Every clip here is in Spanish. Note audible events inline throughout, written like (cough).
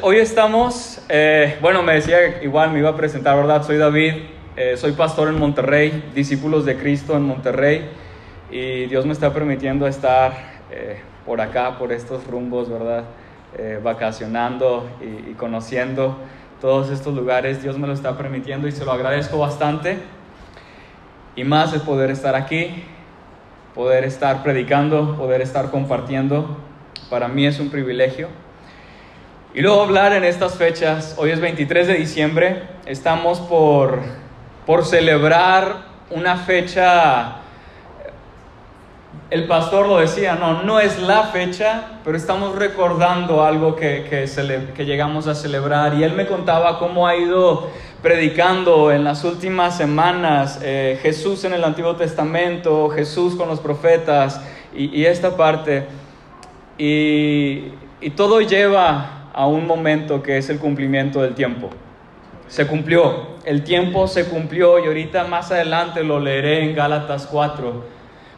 Hoy estamos, eh, bueno, me decía igual, me iba a presentar, ¿verdad? Soy David, eh, soy pastor en Monterrey, discípulos de Cristo en Monterrey, y Dios me está permitiendo estar eh, por acá, por estos rumbos, ¿verdad? vacacionando y, y conociendo todos estos lugares, Dios me lo está permitiendo y se lo agradezco bastante. Y más el poder estar aquí, poder estar predicando, poder estar compartiendo, para mí es un privilegio. Y luego hablar en estas fechas, hoy es 23 de diciembre, estamos por, por celebrar una fecha, el pastor lo decía, no, no es la fecha, pero estamos recordando algo que, que, llegamos a celebrar. Y él me contaba cómo ha ido predicando en las últimas semanas eh, Jesús en el Antiguo Testamento, Jesús con los profetas y, esta parte. Y, y todo lleva a un momento que es el cumplimiento del tiempo. Se cumplió, el tiempo se cumplió y ahorita más adelante lo leeré en Gálatas 4.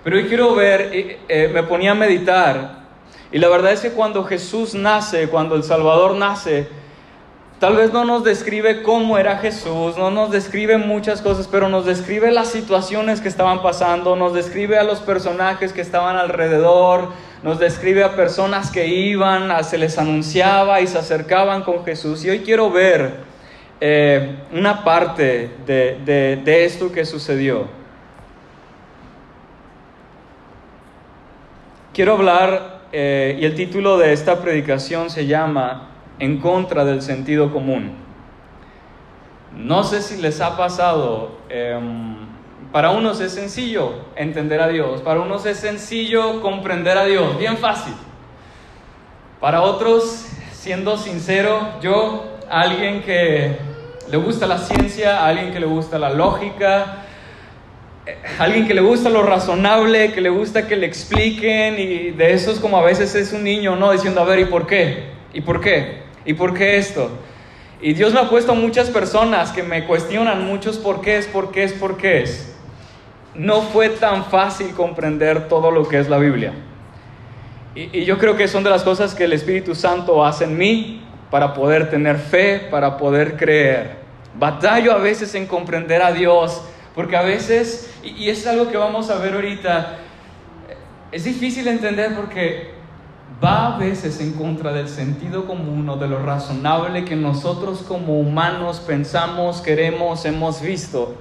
Pero hoy quiero ver, eh, me ponía a meditar y la verdad es que cuando Jesús nace, cuando el Salvador nace, Tal vez no nos describe cómo era Jesús, no nos describe muchas cosas, pero nos describe las situaciones que estaban pasando, nos describe a los personajes que estaban alrededor, nos describe a personas que iban, se les anunciaba y se acercaban con Jesús. Y hoy quiero ver eh, una parte de, esto que sucedió. Quiero hablar, eh, y el título de esta predicación se llama en contra del sentido común. No sé si les ha pasado, em, para unos es sencillo entender a Dios, para unos es sencillo comprender a Dios, bien fácil. Para otros, siendo sincero, yo, alguien que le gusta la ciencia, alguien que le gusta la lógica, eh, alguien que le gusta lo razonable, que le gusta que le expliquen y de esos como a veces es un niño, ¿no? Diciendo, a ver, ¿y por qué? ¿Y por qué? ¿Y por qué esto? Y Dios me ha puesto muchas personas que me cuestionan muchos por qué es, por qué es, por qué es. No fue tan fácil comprender todo lo que es la Biblia. Y, yo creo que son de las cosas que el Espíritu Santo hace en mí para poder tener fe, para poder creer. Batallo a veces en comprender a Dios, porque a veces, y, y es algo que vamos a ver ahorita, es difícil entender porque va a veces en contra del sentido común o de lo razonable que nosotros como humanos pensamos, queremos, hemos visto.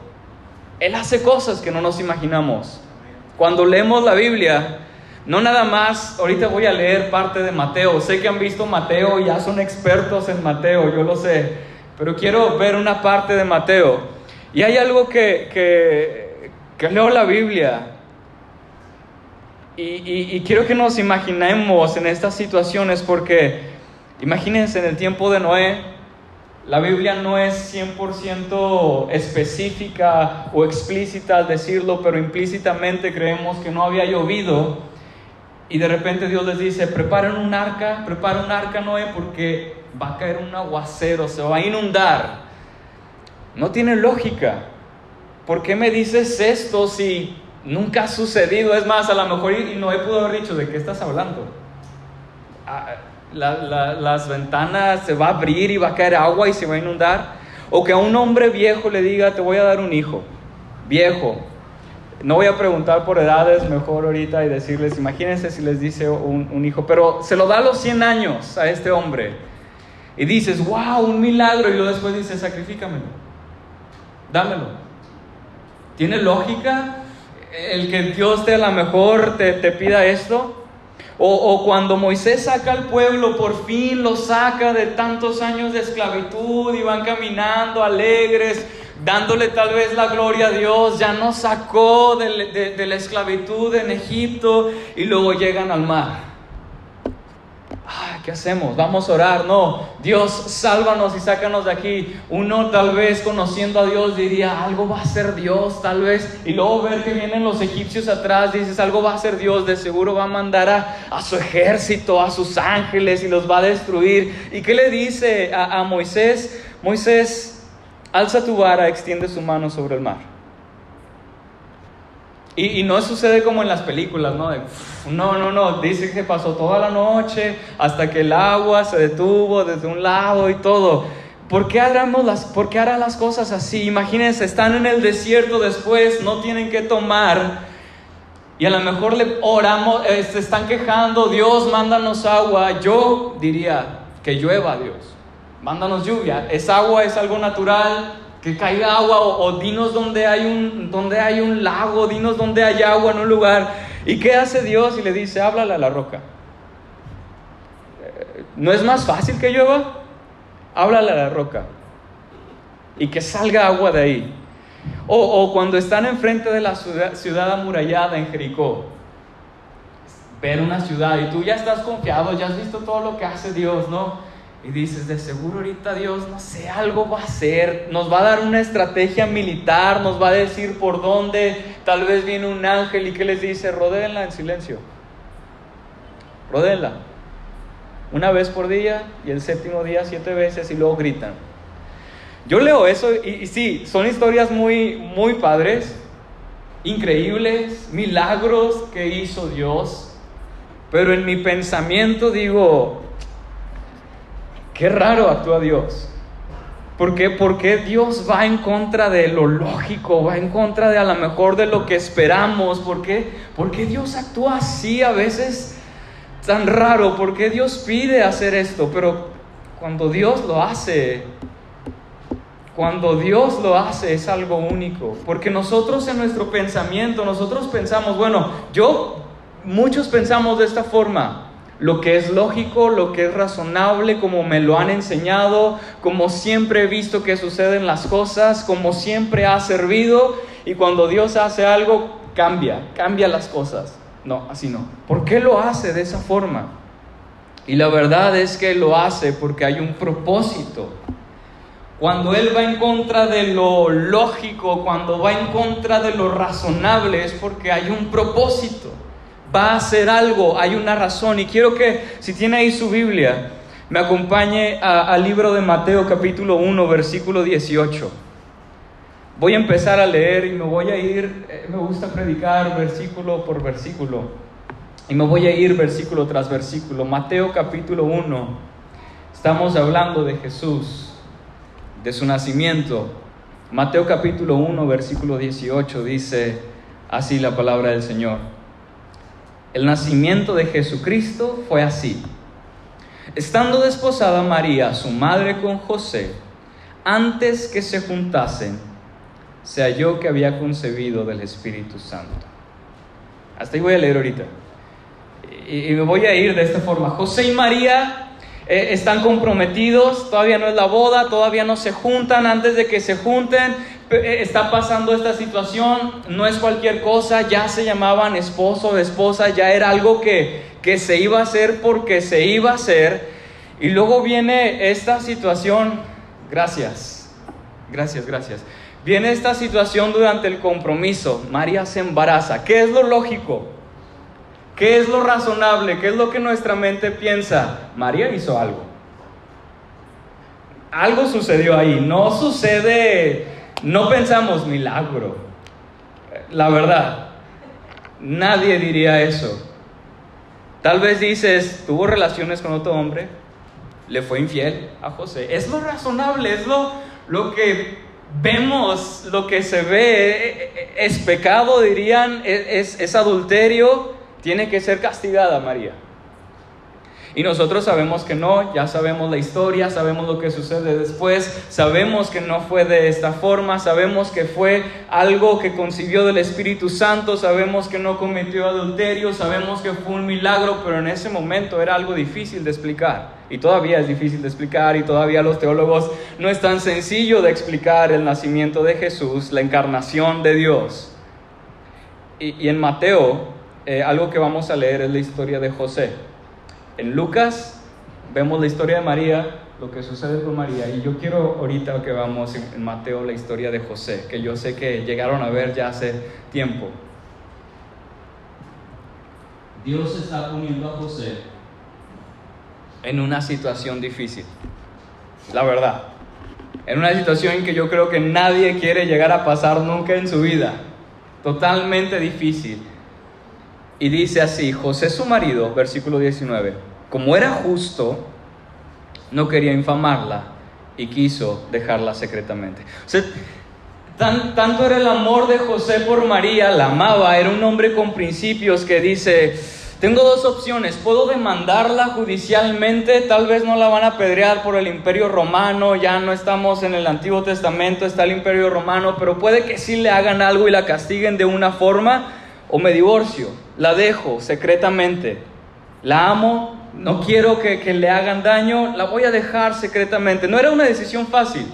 Él hace cosas que no nos imaginamos. Cuando leemos la Biblia, no nada más, ahorita voy a leer parte de Mateo, sé que han visto Mateo y ya son expertos en Mateo, yo lo sé, pero quiero ver una parte de Mateo. Y hay algo que, que, que leo la Biblia y, quiero que nos imaginemos en estas situaciones porque imagínense en el tiempo de Noé, la Biblia no es 100% específica o explícita al decirlo, pero implícitamente creemos que no había llovido y de repente Dios les dice, preparen un arca, preparen un arca Noé porque va a caer un aguacero, se va a inundar. No tiene lógica. ¿Por qué me dices esto si Nunca ha sucedido, es más, a lo mejor y Noé pudo haber dicho, ¿de qué estás hablando? Ah, las ventanas se va a abrir y va a caer agua y se va a inundar. O que a un hombre viejo le diga, te voy a dar un hijo, viejo. No voy a preguntar por edades, mejor ahorita y decirles, imagínense si les dice un, un hijo, pero se lo da a los 100 años a este hombre. Y dices, wow, un milagro. Y luego después dices, sacrifícamelo, dámelo. ¿Tiene lógica? el que Dios te a mejor te, pida esto. O, o, cuando Moisés saca al pueblo, por fin lo saca de tantos años de esclavitud y van caminando alegres, dándole tal vez la gloria a Dios, ya nos sacó de, de la esclavitud en Egipto y luego llegan al mar. ¿Qué hacemos? Vamos a orar. No, Dios, sálvanos y sácanos de aquí. Uno tal vez conociendo a Dios diría, algo va a ser Dios, tal vez. Y luego ver que vienen los egipcios atrás, dices, algo va a ser Dios, de seguro va a mandar a, su ejército, a sus ángeles y los va a destruir. ¿Y qué le dice a, a Moisés? Moisés, alza tu vara, extiende su mano sobre el mar. Y, no sucede como en las películas, ¿no? no, no, no, dice que pasó toda la noche hasta que el agua se detuvo desde un lado y todo. ¿Por qué, haremos las, ¿Por qué hará las cosas así? Imagínense, están en el desierto después, no tienen que tomar. Y a lo mejor le oramos, eh, se están quejando, Dios, mándanos agua. Yo diría que llueva, Dios. Mándanos lluvia. Es agua, es algo natural, que caiga agua o, dinos donde hay, un, donde hay un lago, dinos donde hay agua en un lugar. ¿Y qué hace Dios? Y le dice, háblale a la roca. Eh, ¿No es más fácil que llueva? Háblale a la roca. Y que salga agua de ahí. O, o cuando están enfrente de la ciudad, ciudad amurallada en Jericó. Ver una ciudad y tú ya estás confiado, ya has visto todo lo que hace Dios, ¿no? Y dices, de seguro ahorita Dios, no sé, algo va a hacer, nos va a dar una estrategia militar, nos va a decir por dónde, tal vez viene un ángel y que les dice, rodéenla en silencio, rodéenla, una vez por día y el séptimo día siete veces y luego gritan. Yo leo eso y, y sí, son historias muy, muy padres, increíbles, milagros que hizo Dios, pero en mi pensamiento digo, Qué raro actúa Dios. ¿Por qué? Porque Dios va en contra de lo lógico, va en contra de a lo mejor de lo que esperamos. ¿Por qué? Porque Dios actúa así a veces tan raro. ¿Por qué Dios pide hacer esto? Pero cuando Dios lo hace, cuando Dios lo hace es algo único. Porque nosotros en nuestro pensamiento, nosotros pensamos, bueno, yo, muchos pensamos de esta forma lo que es lógico, lo que es razonable, como me lo han enseñado, como siempre he visto que suceden las cosas, como siempre ha servido, y cuando Dios hace algo, cambia, cambia las cosas. No, así no. ¿Por qué lo hace de esa forma? Y la verdad es que lo hace porque hay un propósito. Cuando Él va en contra de lo lógico, cuando va en contra de lo razonable, es porque hay un propósito va a hacer algo, hay una razón. Y quiero que, si tiene ahí su Biblia, me acompañe al libro de Mateo capítulo 1, versículo 18. Voy a empezar a leer y me voy a ir, eh, me gusta predicar versículo por versículo. Y me voy a ir versículo tras versículo. Mateo capítulo 1, estamos hablando de Jesús, de su nacimiento. Mateo capítulo 1, versículo 18 dice así la palabra del Señor. El nacimiento de Jesucristo fue así. Estando desposada María, su madre, con José, antes que se juntasen, se halló que había concebido del Espíritu Santo. Hasta ahí voy a leer ahorita. Y, me voy a ir de esta forma. José y María eh, están comprometidos, todavía no es la boda, todavía no se juntan. Antes de que se junten, está pasando esta situación, no es cualquier cosa, ya se llamaban esposo esposa, ya era algo que, que se iba a hacer porque se iba a hacer. Y luego viene esta situación, gracias, gracias, gracias. Viene esta situación durante el compromiso, María se embaraza. ¿Qué es lo lógico? ¿Qué es lo razonable? ¿Qué es lo que nuestra mente piensa? María hizo algo. Algo sucedió ahí. No sucede no pensamos milagro. La verdad, nadie diría eso. Tal vez dices, tuvo relaciones con otro hombre, le fue infiel a José. Es lo razonable, es lo, lo que vemos, lo que se ve. Es pecado, dirían, es, es adulterio, tiene que ser castigada María. Y nosotros sabemos que no, ya sabemos la historia, sabemos lo que sucede después, sabemos que no fue de esta forma, sabemos que fue algo que concibió del Espíritu Santo, sabemos que no cometió adulterio, sabemos que fue un milagro, pero en ese momento era algo difícil de explicar. Y todavía es difícil de explicar y todavía los teólogos no es tan sencillo de explicar el nacimiento de Jesús, la encarnación de Dios. Y, en Mateo, eh, algo que vamos a leer es la historia de José. En Lucas vemos la historia de María, lo que sucede con María, y yo quiero ahorita que vamos en Mateo la historia de José, que yo sé que llegaron a ver ya hace tiempo. Dios está poniendo a José en una situación difícil, la verdad, en una situación que yo creo que nadie quiere llegar a pasar nunca en su vida. totalmente difícil. Y dice así, José su marido, versículo 19, como era justo, no quería infamarla y quiso dejarla secretamente. O sea, tan, tanto era el amor de José por María, la amaba, era un hombre con principios que dice, tengo dos opciones, puedo demandarla judicialmente, tal vez no la van a apedrear por el imperio romano, ya no estamos en el Antiguo Testamento, está el imperio romano, pero puede que sí le hagan algo y la castiguen de una forma, o me divorcio, la dejo secretamente, la amo, no quiero que, le hagan daño, la voy a dejar secretamente. No era una decisión fácil,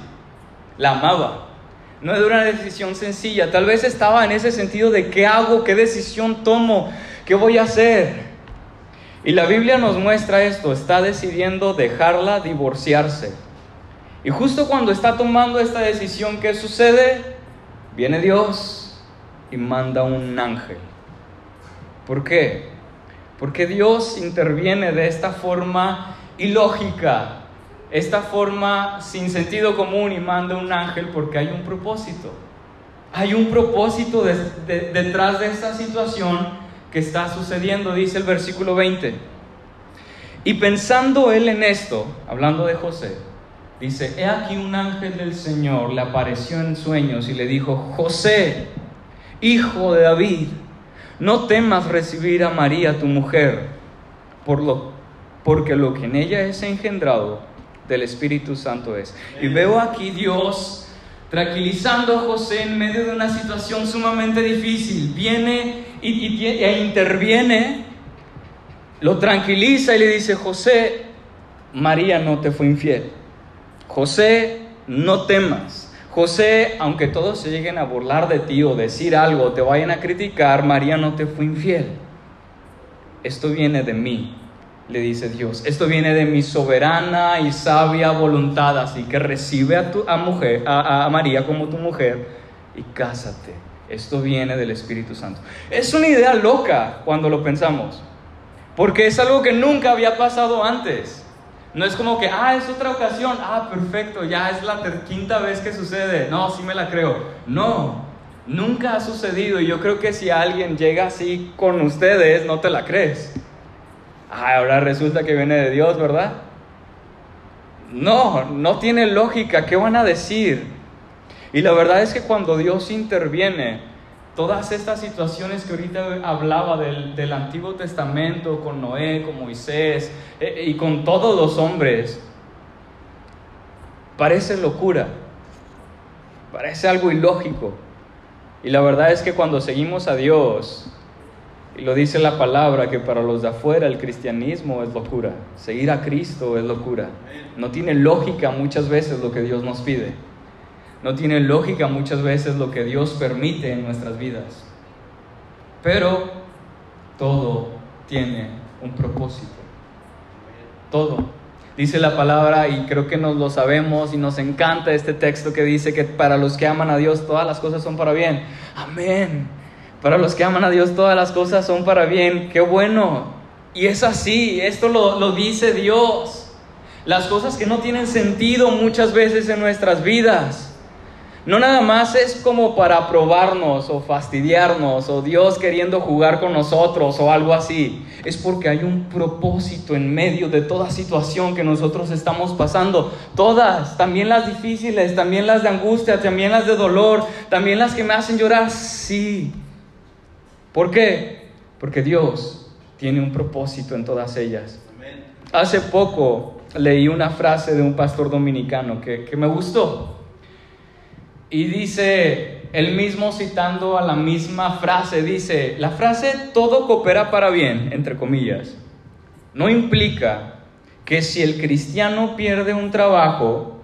la amaba. No era una decisión sencilla, tal vez estaba en ese sentido de qué hago, qué decisión tomo, ¿Qué voy a hacer? Y la Biblia nos muestra esto, está decidiendo dejarla divorciarse. Y justo cuando está tomando esta decisión, ¿qué sucede? Viene Dios y manda un ángel. ¿Por qué? Porque Dios interviene de esta forma ilógica, esta forma sin sentido común y manda un ángel porque hay un propósito. Hay un propósito detrás de esta situación que está sucediendo, dice el versículo 20. Y pensando él en esto, hablando de José, dice, he aquí un ángel del Señor le apareció en sueños y le dijo, José, hijo de David, no temas recibir a María tu mujer, por lo, porque lo que en ella es engendrado del Espíritu Santo es. Y veo aquí Dios tranquilizando a José en medio de una situación sumamente difícil. Viene y, e interviene, lo tranquiliza y le dice, José, María no te fue infiel. José, no temas. José, aunque todos se lleguen a burlar de ti o decir algo, te vayan a criticar, María no te fue infiel. Esto viene de mí, le dice Dios. Esto viene de mi soberana y sabia voluntad, así que recibe a, tu, a, mujer, a María como tu mujer y cásate esto viene del Espíritu Santo. Es una idea loca cuando lo pensamos, porque es algo que nunca había pasado antes. No es como que, ah, es otra ocasión, ah, perfecto, ya es la quinta vez que sucede. No, sí me la creo. No, nunca ha sucedido y yo creo que si alguien llega así con ustedes, no te la crees. Ah, ahora resulta que viene de Dios, ¿verdad? No, no tiene lógica. ¿Qué van a decir? Y la verdad es que cuando Dios interviene, todas estas situaciones que ahorita hablaba del, Antiguo Testamento, con Noé, con Moisés eh, y con todos los hombres, parece locura, parece algo ilógico. Y la verdad es que cuando seguimos a Dios, y lo dice la palabra, que para los de afuera el cristianismo es locura, seguir a Cristo es locura. No tiene lógica muchas veces lo que Dios nos pide. No tiene lógica muchas veces lo que Dios permite en nuestras vidas. Pero todo tiene un propósito. Todo. Dice la palabra y creo que nos lo sabemos y nos encanta este texto que dice que para los que aman a Dios todas las cosas son para bien. Amén. Para los que aman a Dios todas las cosas son para bien. Qué bueno. Y es así, esto lo, lo dice Dios. Las cosas que no tienen sentido muchas veces en nuestras vidas no nada más es como para probarnos o fastidiarnos o Dios queriendo jugar con nosotros o algo así. Es porque hay un propósito en medio de toda situación que nosotros estamos pasando. Todas, también las difíciles, también las de angustia, también las de dolor, también las que me hacen llorar. Sí. ¿Por qué? Porque Dios tiene un propósito en todas ellas. Hace poco leí una frase de un pastor dominicano que, que me gustó. Y dice, él mismo citando a la misma frase, dice, la frase todo coopera para bien, entre comillas, no implica que si el cristiano pierde un trabajo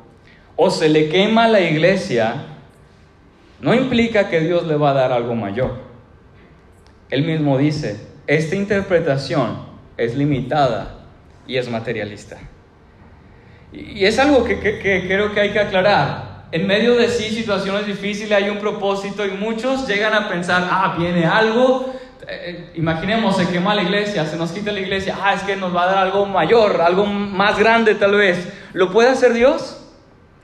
o se le quema la iglesia, no implica que Dios le va a dar algo mayor. Él mismo dice, esta interpretación es limitada y es materialista. Y es algo que, que creo que hay que aclarar en medio de sí situaciones difíciles hay un propósito y muchos llegan a pensar, ah, viene algo, eh, imaginemos, se quema la iglesia, se nos quita la iglesia, ah, es que nos va a dar algo mayor, algo más grande tal vez. ¿Lo puede hacer Dios?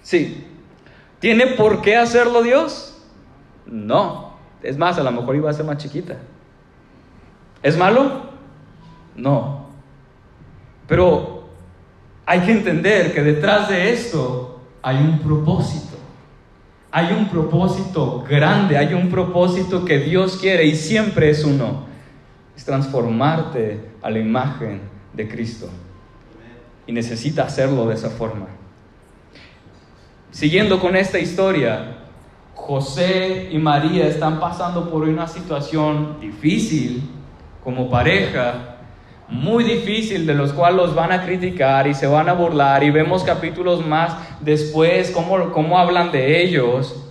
Sí. ¿Tiene por qué hacerlo Dios? No. Es más, a lo mejor iba a ser más chiquita. ¿Es malo? No. Pero hay que entender que detrás de esto hay un propósito. Hay un propósito grande, hay un propósito que Dios quiere y siempre es uno. Es transformarte a la imagen de Cristo. Y necesita hacerlo de esa forma. Siguiendo con esta historia, José y María están pasando por una situación difícil como pareja, muy difícil, de los cuales los van a criticar y se van a burlar, y vemos capítulos más después cómo, cómo hablan de ellos,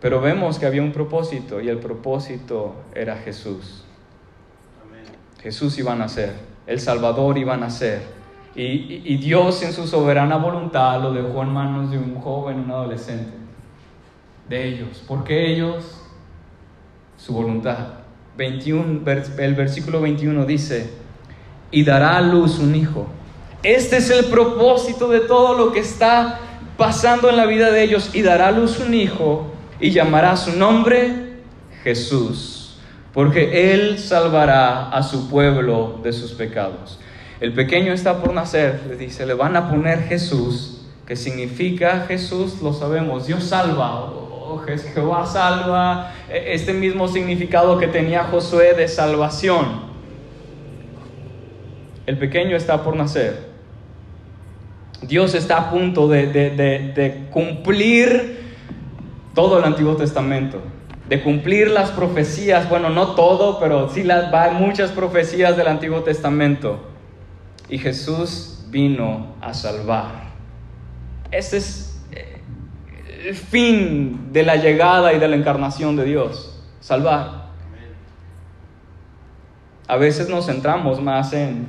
pero vemos que había un propósito y el propósito era Jesús. Jesús iba a nacer, el Salvador iba a nacer. Y, y, Dios en su soberana voluntad lo dejó en manos de un joven, un adolescente. De ellos. ¿Por qué ellos? Su voluntad. 21, el versículo 21 dice, y dará a luz un hijo. Este es el propósito de todo lo que está pasando en la vida de ellos. Y dará a luz un hijo y llamará su nombre Jesús, porque él salvará a su pueblo de sus pecados. El pequeño está por nacer, le dice, le van a poner Jesús, que significa Jesús, lo sabemos, Dios salva, o Jehová salva, e, este mismo significado que tenía Josué de salvación. El pequeño está por nacer. Dios está a punto de, de cumplir todo el Antiguo Testamento, de cumplir las profecías, bueno, no todo, pero sí las, hay muchas profecías del Antiguo Testamento. Y Jesús vino a salvar. Ese es eh, el fin de la llegada y de la encarnación de Dios, salvar. A veces nos centramos más en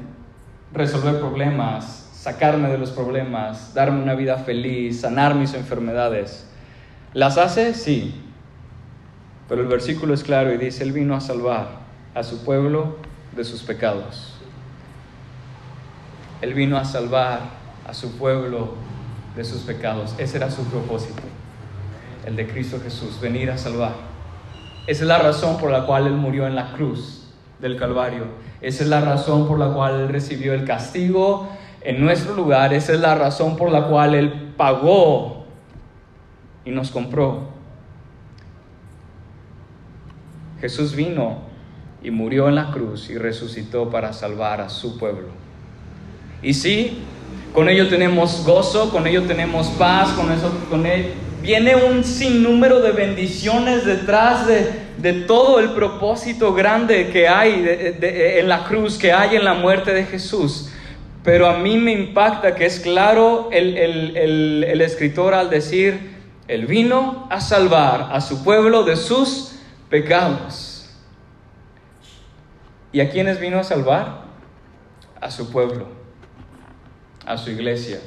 resolver problemas, sacarme de los problemas, darme una vida feliz, sanar mis enfermedades. ¿Las hace? Sí. Pero el versículo es claro y dice, Él vino a salvar a su pueblo de sus pecados. Él vino a salvar a su pueblo de sus pecados. Ese era su propósito, el de Cristo Jesús, venir a salvar. Esa es la razón por la cual Él murió en la cruz del Calvario. Esa es la razón por la cual recibió el castigo en nuestro lugar. Esa es la razón por la cual Él pagó y nos compró. Jesús vino y murió en la cruz y resucitó para salvar a su pueblo. Y sí, con ello tenemos gozo, con ello tenemos paz, con eso con él viene un sinnúmero de bendiciones detrás de, todo el propósito grande que hay en la cruz, que hay en la muerte de Jesús. Pero a mí me impacta que es claro el, el escritor al decir, él vino a salvar a su pueblo de sus pecados. ¿Y a quiénes vino a salvar? A su pueblo, a su iglesia,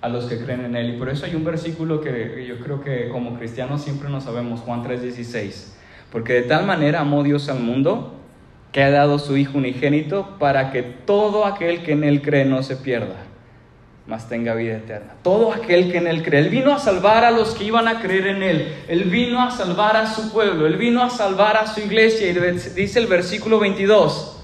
a los que creen en Él. Y por eso hay un versículo que yo creo que como cristianos siempre no sabemos, Juan 3:16. Porque de tal manera amó Dios al mundo que ha dado su Hijo unigénito para que todo aquel que en Él cree no se pierda, mas tenga vida eterna. Todo aquel que en Él cree. Él vino a salvar a los que iban a creer en Él. Él vino a salvar a su pueblo. Él vino a salvar a su iglesia. Y dice el versículo 22.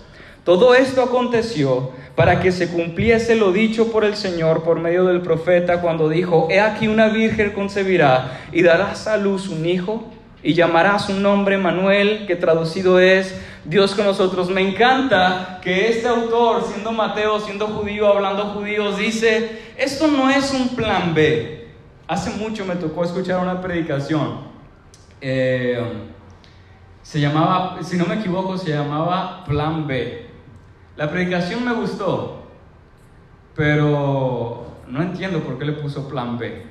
Todo esto aconteció para que se cumpliese lo dicho por el Señor por medio del profeta cuando dijo, He aquí una virgen concebirá y darás a luz un hijo y llamará su nombre Manuel, que traducido es Dios con nosotros. Me encanta que este autor, siendo Mateo, siendo judío, hablando judíos, dice, esto no es un plan B. Hace mucho me tocó escuchar una predicación. Eh, se llamaba, si no me equivoco, se llamaba Plan B. La predicación me gustó, pero no entiendo por qué le puso Plan B.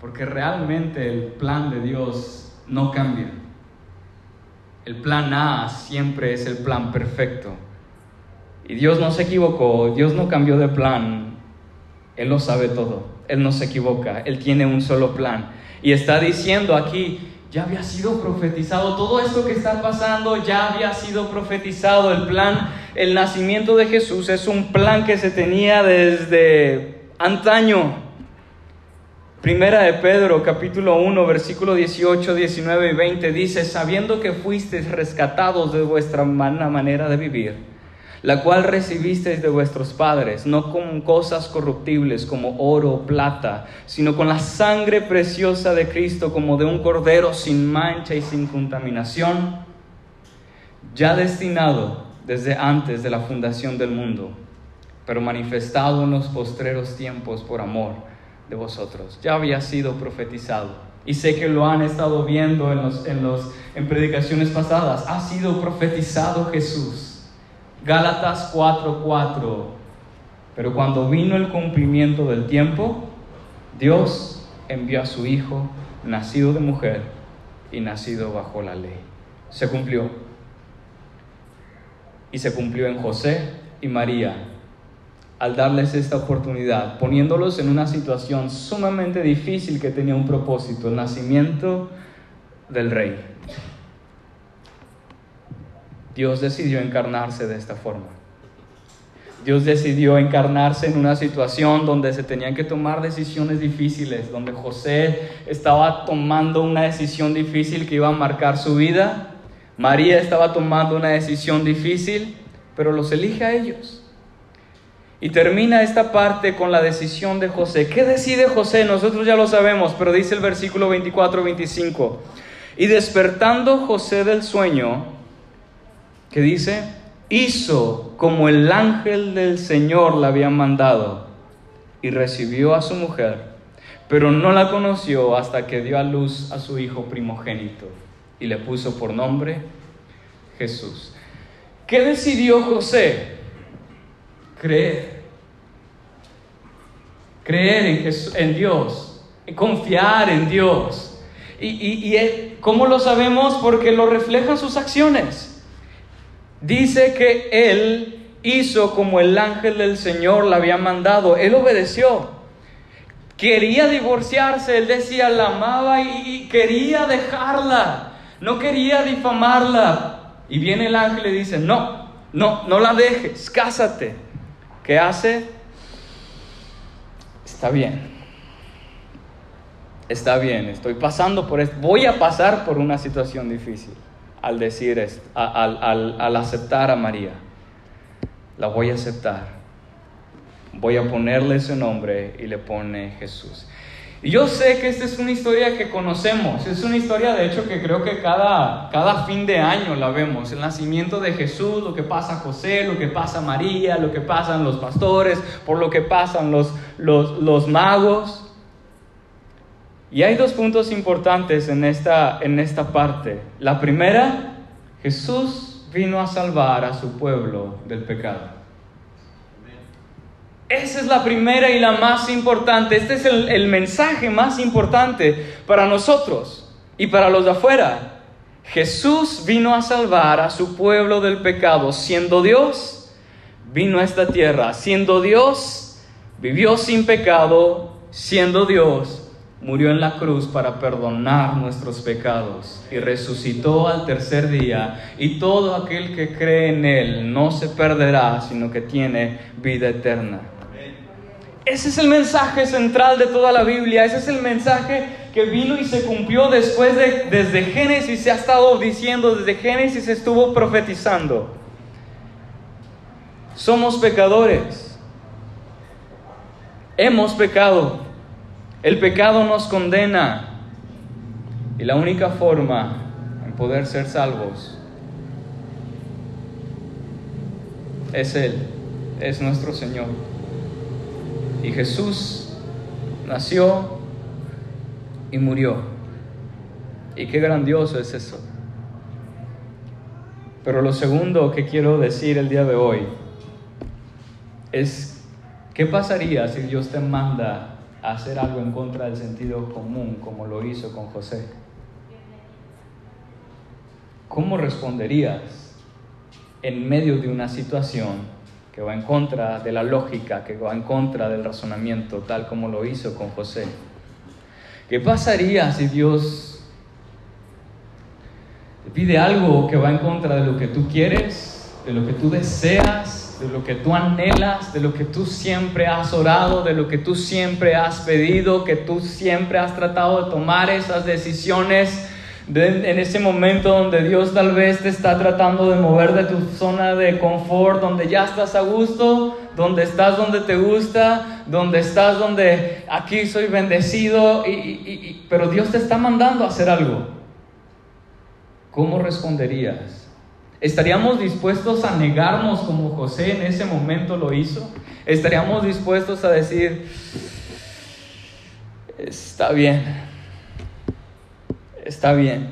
Porque realmente el plan de Dios no cambia. El plan A siempre es el plan perfecto. Y Dios no se equivocó, Dios no cambió de plan. Él lo sabe todo, Él no se equivoca, Él tiene un solo plan. Y está diciendo aquí, ya había sido profetizado, todo esto que está pasando ya había sido profetizado. El plan, el nacimiento de Jesús es un plan que se tenía desde antaño. Primera de Pedro, capítulo 1, versículo 18, 19 y 20 dice, sabiendo que fuisteis rescatados de vuestra mala manera de vivir, la cual recibisteis de vuestros padres, no con cosas corruptibles como oro o plata, sino con la sangre preciosa de Cristo como de un cordero sin mancha y sin contaminación, ya destinado desde antes de la fundación del mundo, pero manifestado en los postreros tiempos por amor de vosotros. Ya había sido profetizado. Y sé que lo han estado viendo en, los, en, los, en predicaciones pasadas. Ha sido profetizado Jesús. Gálatas 4:4. Pero cuando vino el cumplimiento del tiempo, Dios envió a su Hijo, nacido de mujer y nacido bajo la ley. Se cumplió. Y se cumplió en José y María, al darles esta oportunidad, poniéndolos en una situación sumamente difícil que tenía un propósito, el nacimiento del rey. Dios decidió encarnarse de esta forma. Dios decidió encarnarse en una situación donde se tenían que tomar decisiones difíciles, donde José estaba tomando una decisión difícil que iba a marcar su vida. María estaba tomando una decisión difícil, pero los elige a ellos. Y termina esta parte con la decisión de José. ¿Qué decide José? Nosotros ya lo sabemos, pero dice el versículo 24-25. Y despertando José del sueño, que dice, hizo como el ángel del Señor le había mandado y recibió a su mujer, pero no la conoció hasta que dio a luz a su hijo primogénito y le puso por nombre Jesús. ¿Qué decidió José? Creer. Creer en, Dios, confiar en Dios. ¿Y, y, y cómo lo sabemos? Porque lo reflejan sus acciones. Dice que él hizo como el ángel del Señor le había mandado. Él obedeció. Quería divorciarse, él decía, la amaba y quería dejarla. No quería difamarla. Y viene el ángel y dice, no, no, no la dejes, cásate. ¿Qué hace? Está bien. Está bien, estoy pasando por esto. Voy a pasar por una situación difícil al decir esto, al, al, al aceptar a María. La voy a aceptar. Voy a ponerle ese nombre y le pone Jesús. Y yo sé que esta es una historia que conocemos, es una historia de hecho que creo que cada, cada fin de año la vemos, el nacimiento de Jesús, lo que pasa a José, lo que pasa a María, lo que pasan los pastores, por lo que pasan los, los, los magos. Y hay dos puntos importantes en esta, en esta parte. La primera, Jesús vino a salvar a su pueblo del pecado. Esa es la primera y la más importante. Este es el, mensaje más importante para nosotros y para los de afuera. Jesús vino a salvar a su pueblo del pecado. Siendo Dios, vino a esta tierra. Siendo Dios, vivió sin pecado. Siendo Dios, murió en la cruz para perdonar nuestros pecados y resucitó al tercer día. Y todo aquel que cree en Él no se perderá, sino que tiene vida eterna. Ese es el mensaje central de toda la Biblia, ese es el mensaje que vino y se cumplió después de, desde Génesis, se ha estado diciendo, desde Génesis se estuvo profetizando. Somos pecadores, hemos pecado, el pecado nos condena y la única forma en poder ser salvos es Él, es nuestro Señor. Y Jesús nació y murió. Y qué grandioso es eso. Pero lo segundo que quiero decir el día de hoy es, ¿qué pasaría si Dios te manda a hacer algo en contra del sentido común como lo hizo con José? ¿Cómo responderías en medio de una situación que va en contra de la lógica, que va en contra del razonamiento, tal como lo hizo con José. ¿Qué pasaría si Dios te pide algo que va en contra de lo que tú quieres, de lo que tú deseas, de lo que tú anhelas, de lo que tú siempre has orado, de lo que tú siempre has pedido, que tú siempre has tratado de tomar esas decisiones. En ese momento donde Dios tal vez te está tratando de mover de tu zona de confort, donde ya estás a gusto, donde estás donde te gusta, donde estás donde aquí soy bendecido, pero Dios te está mandando a hacer algo. ¿Cómo responderías? ¿Estaríamos dispuestos a negarnos como José en ese momento lo hizo? ¿Estaríamos dispuestos a decir, está bien, está bien?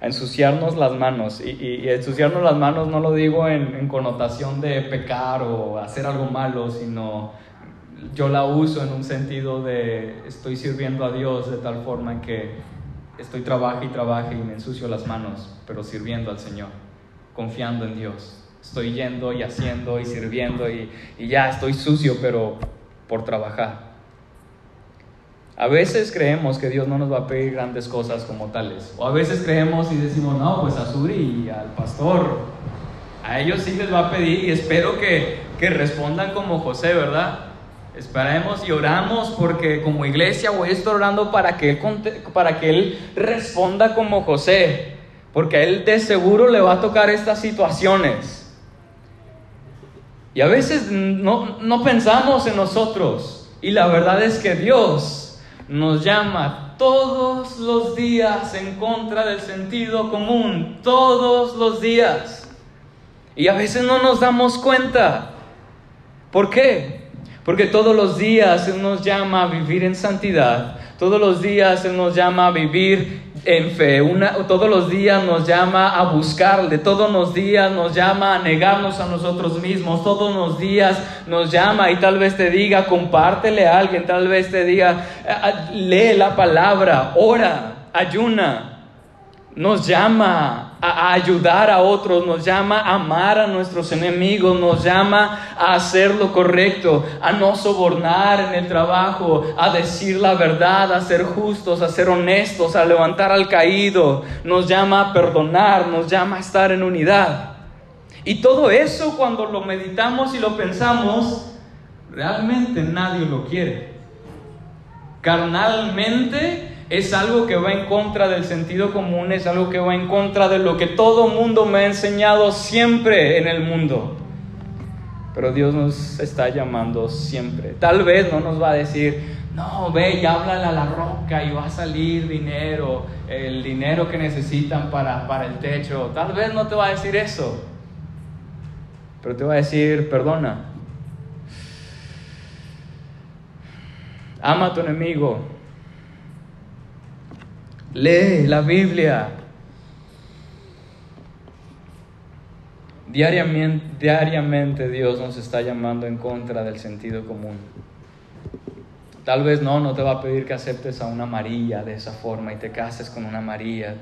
Ensuciarnos las manos. Y, ensuciarnos las manos no lo digo en, connotación de pecar o hacer algo malo, sino yo la uso en un sentido de estoy sirviendo a Dios de tal forma que estoy trabaja y trabaja y me ensucio las manos, pero sirviendo al Señor, confiando en Dios. Estoy yendo y haciendo y sirviendo y, ya estoy sucio, pero por trabajar. A veces creemos que Dios no nos va a pedir grandes cosas como tales. O a veces creemos y decimos, no, pues a Suri y al pastor, a ellos sí les va a pedir y espero que, que respondan como José, ¿verdad? Esperemos y oramos porque como iglesia voy a estar orando para que, él, para que Él responda como José, porque a Él de seguro le va a tocar estas situaciones. Y a veces no, no pensamos en nosotros y la verdad es que Dios nos llama todos los días en contra del sentido común, todos los días. Y a veces no nos damos cuenta. ¿Por qué? Porque todos los días Él nos llama a vivir en santidad. Todos los días Él nos llama a vivir en fe. todos los días nos llama a buscarle. Todos los días nos llama a negarnos a nosotros mismos. Todos los días nos llama y tal vez te diga, compártele a alguien. Tal vez te diga, lee la palabra, ora, ayuna. Nos llama a, ayudar a otros, nos llama a amar a nuestros enemigos, nos llama a hacer lo correcto, a no sobornar en el trabajo, a decir la verdad, a ser justos, a ser honestos, a levantar al caído, nos llama a perdonar, nos llama a estar en unidad. Y todo eso cuando lo meditamos y lo pensamos, realmente nadie lo quiere. Carnalmente es algo que va en contra del sentido común, es algo que va en contra de lo que todo mundo me ha enseñado siempre en el mundo. Pero Dios nos está llamando siempre. Tal vez no nos va a decir, no, ve y háblale a la roca y va a salir dinero, el dinero que necesitan para, para el techo. Tal vez no te va a decir eso. Pero te va a decir, perdona. Ama a tu enemigo, Lee la Biblia. Diariamente, diariamente Dios nos está llamando en contra del sentido común. Tal vez no, no te va a pedir que aceptes a una María de esa forma y te cases con una María.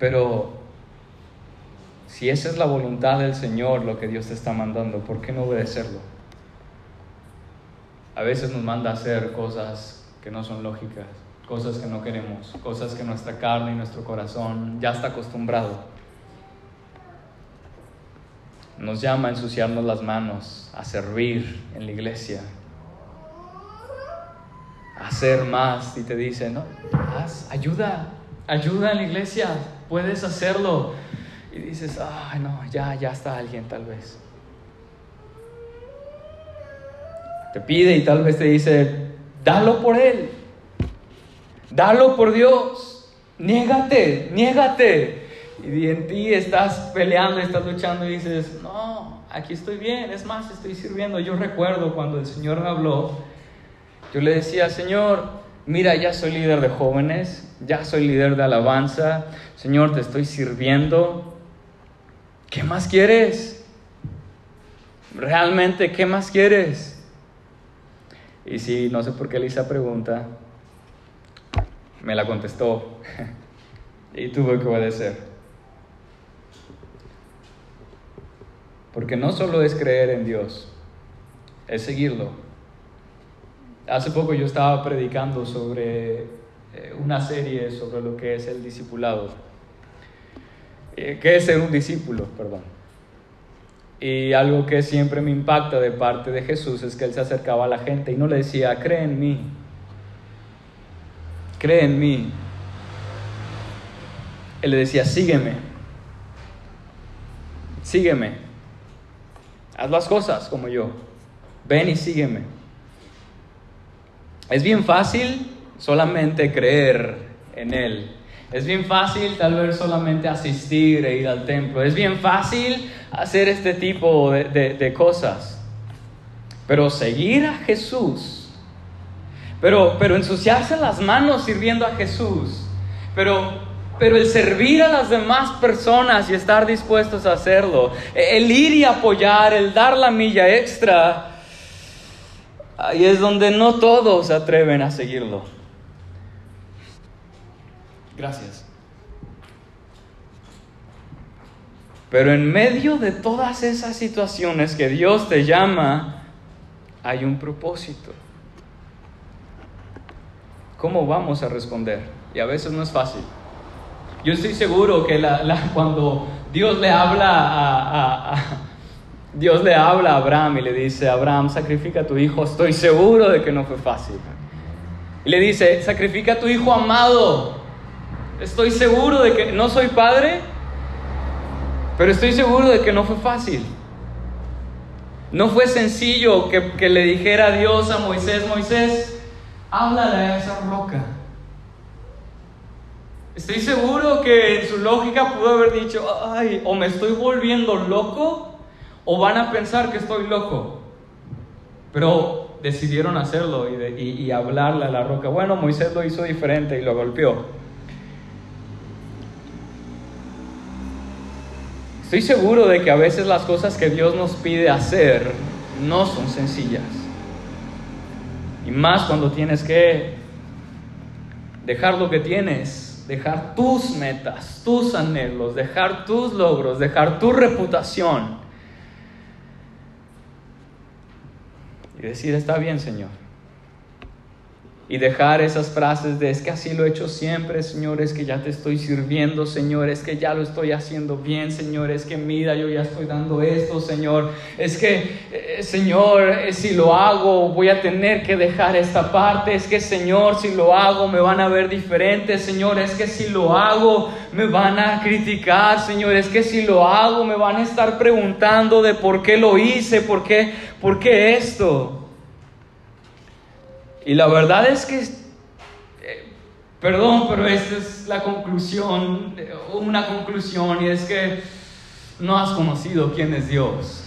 Pero si esa es la voluntad del Señor, lo que Dios te está mandando, ¿por qué no obedecerlo? A veces nos manda a hacer cosas que no son lógicas, cosas que no queremos, cosas que nuestra carne y nuestro corazón ya está acostumbrado. Nos llama a ensuciarnos las manos, a servir en la iglesia, a hacer más y te dice, no, haz, ayuda, ayuda en la iglesia, puedes hacerlo. Y dices, ay no, ya, ya está alguien tal vez. Te pide y tal vez te dice, Dalo por Él. Dalo por Dios. Niégate, niégate. Y en ti estás peleando, estás luchando y dices, no, aquí estoy bien, es más, estoy sirviendo. Yo recuerdo cuando el Señor me habló, yo le decía, Señor, mira, ya soy líder de jóvenes, ya soy líder de alabanza, Señor, te estoy sirviendo. ¿Qué más quieres? Realmente, ¿qué más quieres? Y si no sé por qué le hice pregunta, me la contestó (laughs) y tuve que obedecer. Porque no solo es creer en Dios, es seguirlo. Hace poco yo estaba predicando sobre eh, una serie sobre lo que es el discipulado. Eh, ¿Qué es ser un discípulo? Perdón. Y algo que siempre me impacta de parte de Jesús es que Él se acercaba a la gente y no le decía, cree en mí, cree en mí. Él le decía, sígueme, sígueme, haz las cosas como yo, ven y sígueme. Es bien fácil solamente creer en Él. Es bien fácil tal vez solamente asistir e ir al templo. Es bien fácil hacer este tipo de, cosas. Pero seguir a Jesús. Pero, pero ensuciarse las manos sirviendo a Jesús. Pero, pero el servir a las demás personas y estar dispuestos a hacerlo. El ir y apoyar, el dar la milla extra. Ahí es donde no todos se atreven a seguirlo. Gracias. Pero en medio de todas esas situaciones que Dios te llama, hay un propósito. ¿Cómo vamos a responder? Y a veces no es fácil. Yo estoy seguro que cuando Dios le habla a, Dios le habla a Abraham y le dice, Abraham, sacrifica a tu hijo, estoy seguro de que no fue fácil. Y le dice, sacrifica a tu hijo amado. Estoy seguro de que no soy padre, pero estoy seguro de que no fue fácil. No fue sencillo que, le dijera a Dios a Moisés, Moisés, háblale a esa roca. Estoy seguro que en su lógica pudo haber dicho, ay, o me estoy volviendo loco, o van a pensar que estoy loco. Pero decidieron hacerlo y, y hablarle a la roca. Bueno, Moisés lo hizo diferente y lo golpeó. Estoy seguro de que a veces las cosas que Dios nos pide hacer no son sencillas. Y más cuando tienes que dejar lo que tienes, dejar tus metas, tus anhelos, dejar tus logros, dejar tu reputación. Y decir, está bien, Señor y dejar esas frases de es que así lo he hecho siempre, Señor, es que ya te estoy sirviendo, Señor, es que ya lo estoy haciendo bien, Señor, es que mira, yo ya estoy dando esto, Señor, es que, eh, Señor, eh, si lo hago voy a tener que dejar esta parte, es que, Señor, si lo hago me van a ver diferente, Señor, es que si lo hago me van a criticar, Señor, es que si lo hago me van a estar preguntando de por qué lo hice, por qué, por qué esto. Y la verdad es que, eh, perdón, pero esta es la conclusión, eh, una conclusión, y es que no has conocido quién es Dios.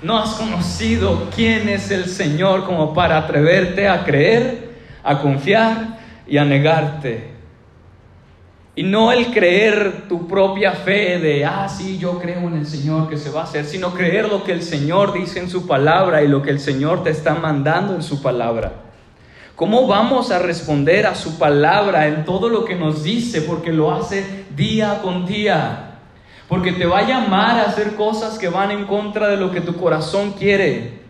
No has conocido quién es el Señor como para atreverte a creer, a confiar y a negarte. Y no el creer tu propia fe de, ah, sí, yo creo en el Señor que se va a hacer, sino creer lo que el Señor dice en su palabra y lo que el Señor te está mandando en su palabra. ¿Cómo vamos a responder a su palabra en todo lo que nos dice? Porque lo hace día con día. Porque te va a llamar a hacer cosas que van en contra de lo que tu corazón quiere.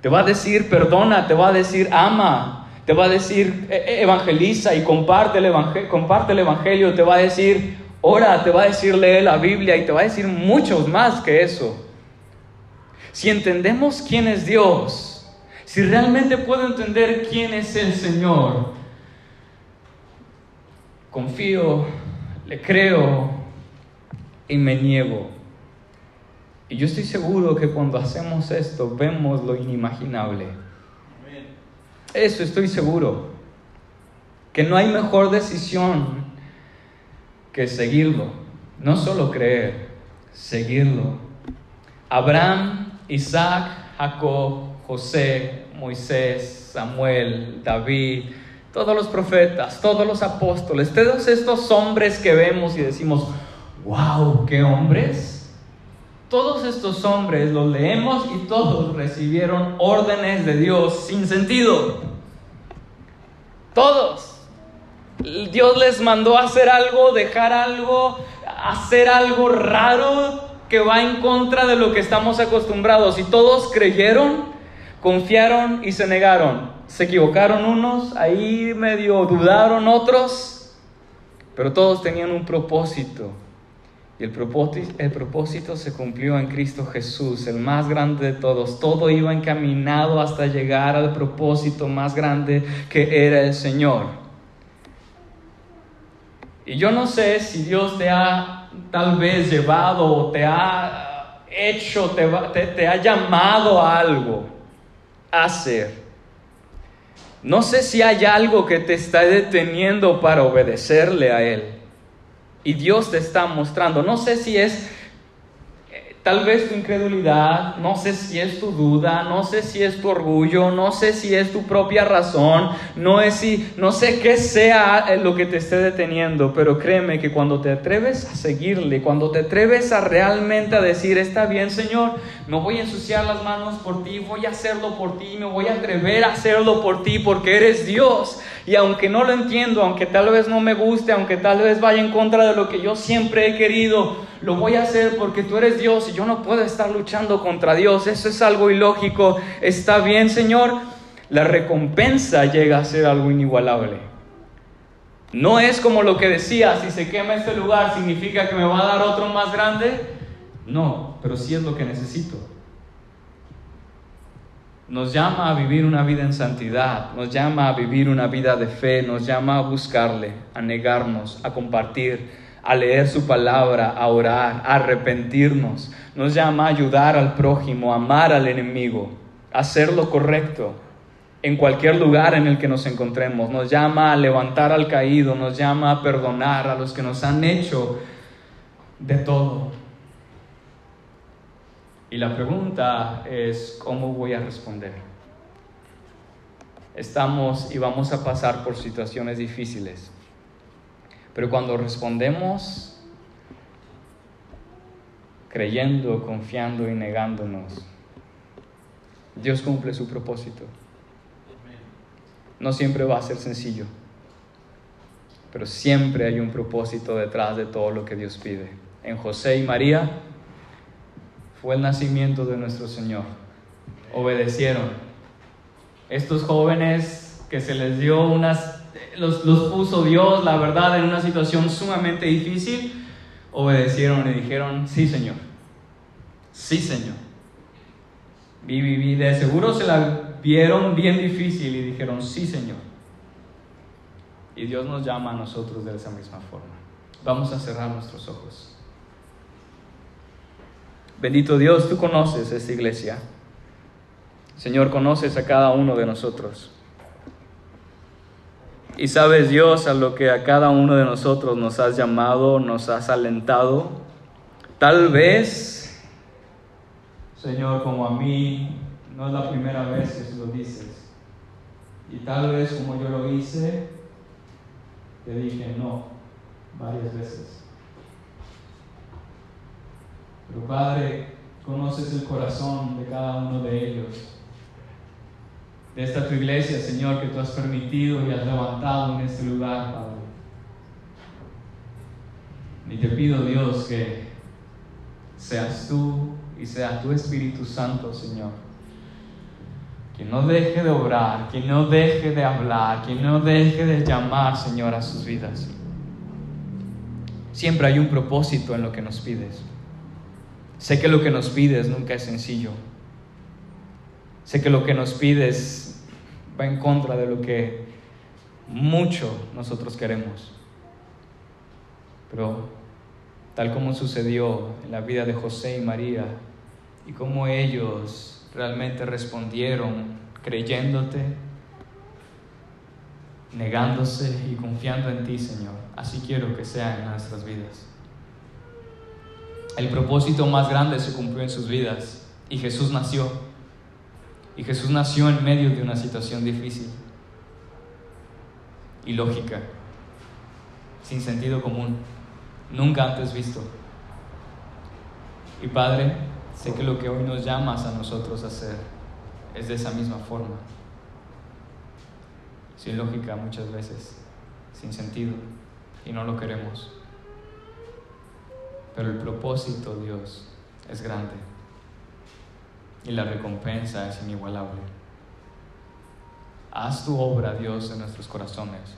Te va a decir perdona, te va a decir ama, te va a decir e, e, evangeliza y comparte el, evangelio, comparte el evangelio, te va a decir ora, te va a decir lee la Biblia y te va a decir muchos más que eso. Si entendemos quién es Dios, si realmente puedo entender quién es el Señor, confío, le creo y me niego. Y yo estoy seguro que cuando hacemos esto vemos lo inimaginable. Eso estoy seguro. Que no hay mejor decisión que seguirlo. No solo creer, seguirlo. Abraham, Isaac, Jacob, José, Moisés, Samuel, David, todos los profetas, todos los apóstoles, todos estos hombres que vemos y decimos, wow, qué hombres todos estos hombres los leemos y todos recibieron órdenes de Dios sin sentido. Todos. Dios les mandó hacer algo, dejar algo, hacer algo raro que va en contra de lo que estamos acostumbrados. Y todos creyeron, confiaron y se negaron. Se equivocaron unos, ahí medio dudaron otros, pero todos tenían un propósito. Y el propósito, el propósito se cumplió en Cristo Jesús, el más grande de todos. Todo iba encaminado hasta llegar al propósito más grande que era el Señor. Y yo no sé si Dios te ha tal vez llevado o te ha hecho, te, te, te ha llamado a algo a hacer. No sé si hay algo que te está deteniendo para obedecerle a Él. Y Dios te está mostrando. No sé si es Tal vez tu incredulidad, no sé si es tu duda, no sé si es tu orgullo, no sé si es tu propia razón, no, es si, no sé qué sea lo que te esté deteniendo, pero créeme que cuando te atreves a seguirle, cuando te atreves a realmente a decir, está bien Señor, me voy a ensuciar las manos por ti, voy a hacerlo por ti, me voy a atrever a hacerlo por ti porque eres Dios. Y aunque no lo entiendo, aunque tal vez no me guste, aunque tal vez vaya en contra de lo que yo siempre he querido, lo voy a hacer porque tú eres Dios y yo no puedo estar luchando contra Dios. Eso es algo ilógico. Está bien, Señor. La recompensa llega a ser algo inigualable. No es como lo que decía, si se quema este lugar, ¿significa que me va a dar otro más grande? No, pero sí es lo que necesito. Nos llama a vivir una vida en santidad, nos llama a vivir una vida de fe, nos llama a buscarle, a negarnos, a compartir, a leer su palabra, a orar, a arrepentirnos. Nos llama a ayudar al prójimo, a amar al enemigo, a hacer lo correcto en cualquier lugar en el que nos encontremos. Nos llama a levantar al caído, nos llama a perdonar a los que nos han hecho de todo. Y la pregunta es, ¿cómo voy a responder? Estamos y vamos a pasar por situaciones difíciles. Pero cuando respondemos creyendo, confiando y negándonos, Dios cumple su propósito. No siempre va a ser sencillo, pero siempre hay un propósito detrás de todo lo que Dios pide. En José y María fue el nacimiento de nuestro Señor. Obedecieron. Estos jóvenes que se les dio unas los, puso Dios, la verdad, en una situación sumamente difícil, obedecieron y dijeron, sí Señor, sí Señor. Y, de seguro se la vieron bien difícil y dijeron, sí Señor. Y Dios nos llama a nosotros de esa misma forma. Vamos a cerrar nuestros ojos. Bendito Dios, tú conoces esta iglesia. Señor, conoces a cada uno de nosotros. Y sabes Dios a lo que a cada uno de nosotros nos has llamado, nos has alentado. Tal vez, Señor, como a mí, no es la primera vez que lo dices. Y tal vez como yo lo hice, te dije no varias veces. Pero Padre, conoces el corazón de cada uno de ellos de esta tu iglesia, Señor, que tú has permitido y has levantado en este lugar, Padre. Y te pido, Dios, que seas tú y sea tu Espíritu Santo, Señor. Que no deje de obrar, que no deje de hablar, que no deje de llamar, Señor, a sus vidas. Siempre hay un propósito en lo que nos pides. Sé que lo que nos pides nunca es sencillo. Sé que lo que nos pides va en contra de lo que mucho nosotros queremos. Pero tal como sucedió en la vida de José y María, y como ellos realmente respondieron creyéndote, negándose y confiando en ti, Señor. Así quiero que sea en nuestras vidas. El propósito más grande se cumplió en sus vidas y Jesús nació y Jesús nació en medio de una situación difícil, ilógica, sin sentido común, nunca antes visto. Y Padre, sé que lo que hoy nos llamas a nosotros a hacer es de esa misma forma, sin lógica muchas veces, sin sentido, y no lo queremos. Pero el propósito, Dios, es grande y la recompensa es inigualable. Haz tu obra, Dios, en nuestros corazones.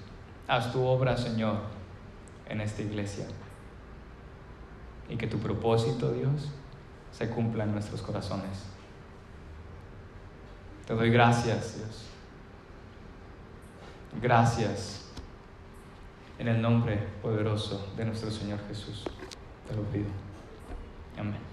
Haz tu obra, Señor, en esta iglesia. Y que tu propósito, Dios, se cumpla en nuestros corazones. Te doy gracias, Dios. Gracias en el nombre poderoso de nuestro Señor Jesús. Te lo pido. Amén.